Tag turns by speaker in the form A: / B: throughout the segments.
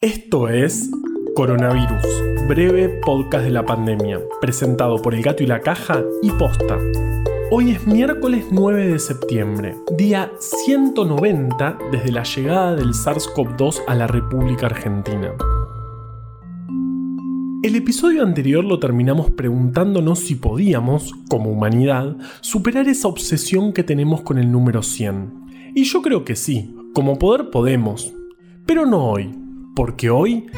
A: Esto es Coronavirus, breve podcast de la pandemia, presentado por El Gato y la Caja y Posta. Hoy es miércoles 9 de septiembre, día 190 desde la llegada del SARS-CoV-2 a la República Argentina. El episodio anterior lo terminamos preguntándonos si podíamos, como humanidad, superar esa obsesión que tenemos con el número 100. Y yo creo que sí, como poder podemos. Pero no hoy, porque hoy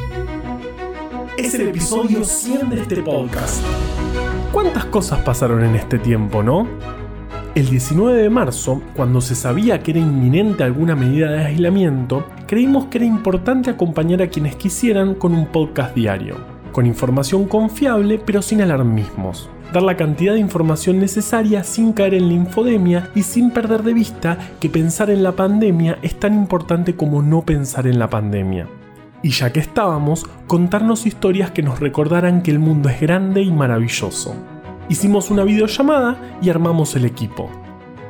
A: es el episodio 100 de este podcast. ¿Cuántas cosas pasaron en este tiempo, no? El 19 de marzo, cuando se sabía que era inminente alguna medida de aislamiento, creímos que era importante acompañar a quienes quisieran con un podcast diario, con información confiable pero sin alarmismos. Dar la cantidad de información necesaria sin caer en la infodemia y sin perder de vista que pensar en la pandemia es tan importante como no pensar en la pandemia y ya que estábamos, contarnos historias que nos recordaran que el mundo es grande y maravilloso. Hicimos una videollamada y armamos el equipo.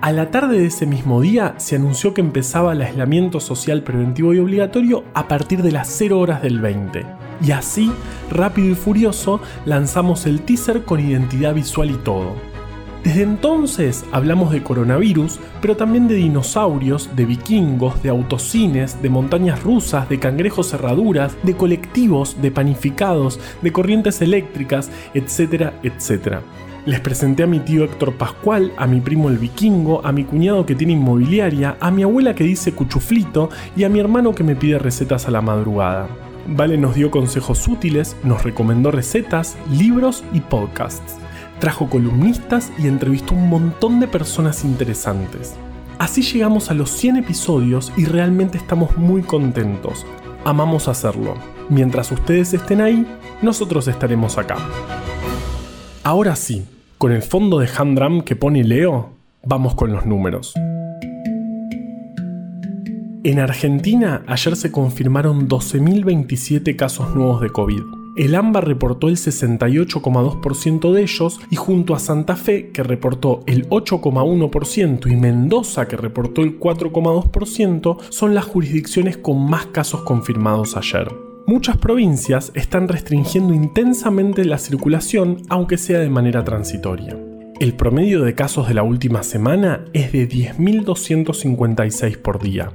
A: A la tarde de ese mismo día se anunció que empezaba el aislamiento social preventivo y obligatorio a partir de las 0 horas del 20. Y así, rápido y furioso, lanzamos el teaser con identidad visual y todo. Desde entonces hablamos de coronavirus, pero también de dinosaurios, de vikingos, de autocines, de montañas rusas, de cangrejos cerraduras, de colectivos, de panificados, de corrientes eléctricas, etcétera, etcétera. Les presenté a mi tío Héctor Pascual, a mi primo el vikingo, a mi cuñado que tiene inmobiliaria, a mi abuela que dice cuchuflito y a mi hermano que me pide recetas a la madrugada. Vale nos dio consejos útiles, nos recomendó recetas, libros y podcasts trajo columnistas y entrevistó un montón de personas interesantes. Así llegamos a los 100 episodios y realmente estamos muy contentos. Amamos hacerlo. Mientras ustedes estén ahí, nosotros estaremos acá. Ahora sí, con el fondo de Handram que pone Leo, vamos con los números. En Argentina ayer se confirmaron 12.027 casos nuevos de COVID el AMBA reportó el 68,2% de ellos y junto a Santa Fe, que reportó el 8,1%, y Mendoza, que reportó el 4,2%, son las jurisdicciones con más casos confirmados ayer. Muchas provincias están restringiendo intensamente la circulación, aunque sea de manera transitoria. El promedio de casos de la última semana es de 10.256 por día.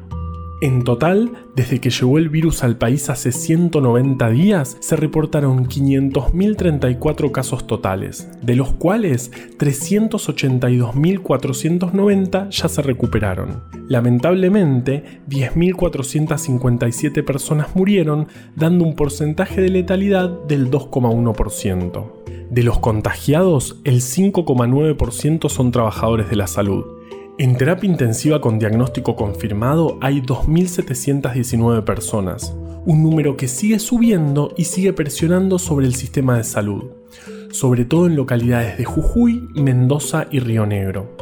A: En total, desde que llegó el virus al país hace 190 días, se reportaron 500.034 casos totales, de los cuales 382.490 ya se recuperaron. Lamentablemente, 10.457 personas murieron, dando un porcentaje de letalidad del 2,1%. De los contagiados, el 5,9% son trabajadores de la salud. En terapia intensiva con diagnóstico confirmado hay 2.719 personas, un número que sigue subiendo y sigue presionando sobre el sistema de salud, sobre todo en localidades de Jujuy, Mendoza y Río Negro.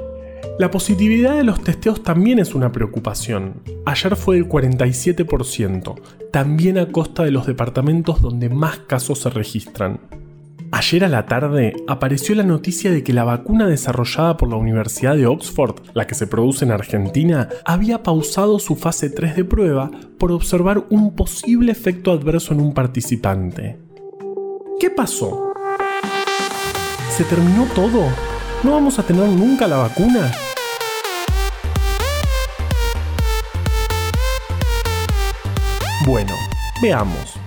A: La positividad de los testeos también es una preocupación. Ayer fue del 47%, también a costa de los departamentos donde más casos se registran. Ayer a la tarde apareció la noticia de que la vacuna desarrollada por la Universidad de Oxford, la que se produce en Argentina, había pausado su fase 3 de prueba por observar un posible efecto adverso en un participante. ¿Qué pasó? ¿Se terminó todo? ¿No vamos a tener nunca la vacuna? Bueno, veamos.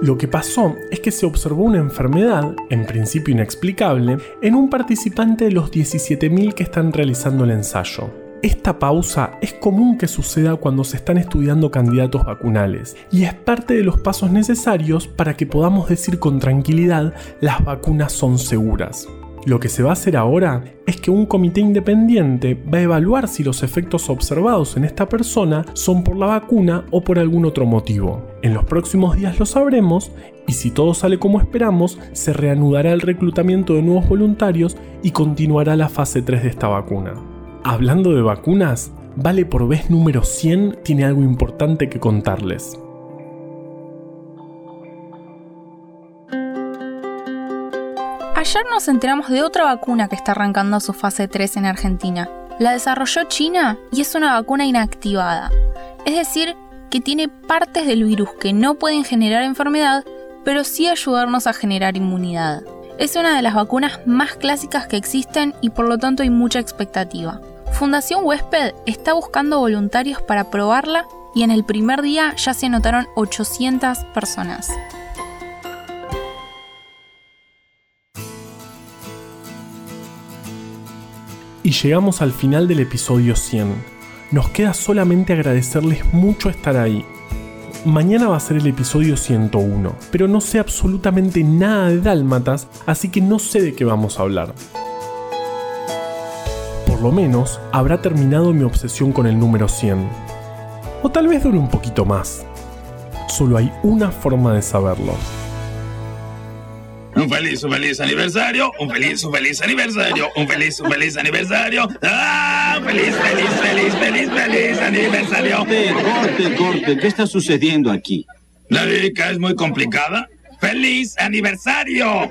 A: Lo que pasó es que se observó una enfermedad, en principio inexplicable, en un participante de los 17.000 que están realizando el ensayo. Esta pausa es común que suceda cuando se están estudiando candidatos vacunales y es parte de los pasos necesarios para que podamos decir con tranquilidad las vacunas son seguras. Lo que se va a hacer ahora es que un comité independiente va a evaluar si los efectos observados en esta persona son por la vacuna o por algún otro motivo. En los próximos días lo sabremos y si todo sale como esperamos, se reanudará el reclutamiento de nuevos voluntarios y continuará la fase 3 de esta vacuna. Hablando de vacunas, Vale por vez número 100 tiene algo importante que contarles.
B: Ayer nos enteramos de otra vacuna que está arrancando su fase 3 en Argentina. La desarrolló China y es una vacuna inactivada. Es decir, que tiene partes del virus que no pueden generar enfermedad, pero sí ayudarnos a generar inmunidad. Es una de las vacunas más clásicas que existen y por lo tanto hay mucha expectativa. Fundación Huésped está buscando voluntarios para probarla y en el primer día ya se anotaron 800 personas.
A: Y llegamos al final del episodio 100. Nos queda solamente agradecerles mucho estar ahí. Mañana va a ser el episodio 101, pero no sé absolutamente nada de dálmatas, así que no sé de qué vamos a hablar. Por lo menos habrá terminado mi obsesión con el número 100. O tal vez dure un poquito más. Solo hay una forma de saberlo.
C: Un feliz, un feliz aniversario, un feliz, un feliz aniversario, un feliz, un feliz aniversario. ¡Ah! Feliz, feliz, feliz, feliz, feliz aniversario.
D: Corte, corte, corte. ¿Qué está sucediendo aquí?
C: La lírica es muy complicada. ¡Feliz aniversario!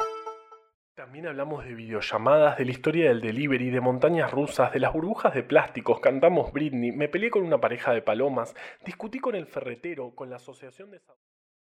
A: También hablamos de videollamadas, de la historia del delivery, de montañas rusas, de las burbujas de plásticos, cantamos Britney, me peleé con una pareja de palomas, discutí con el ferretero, con la asociación de...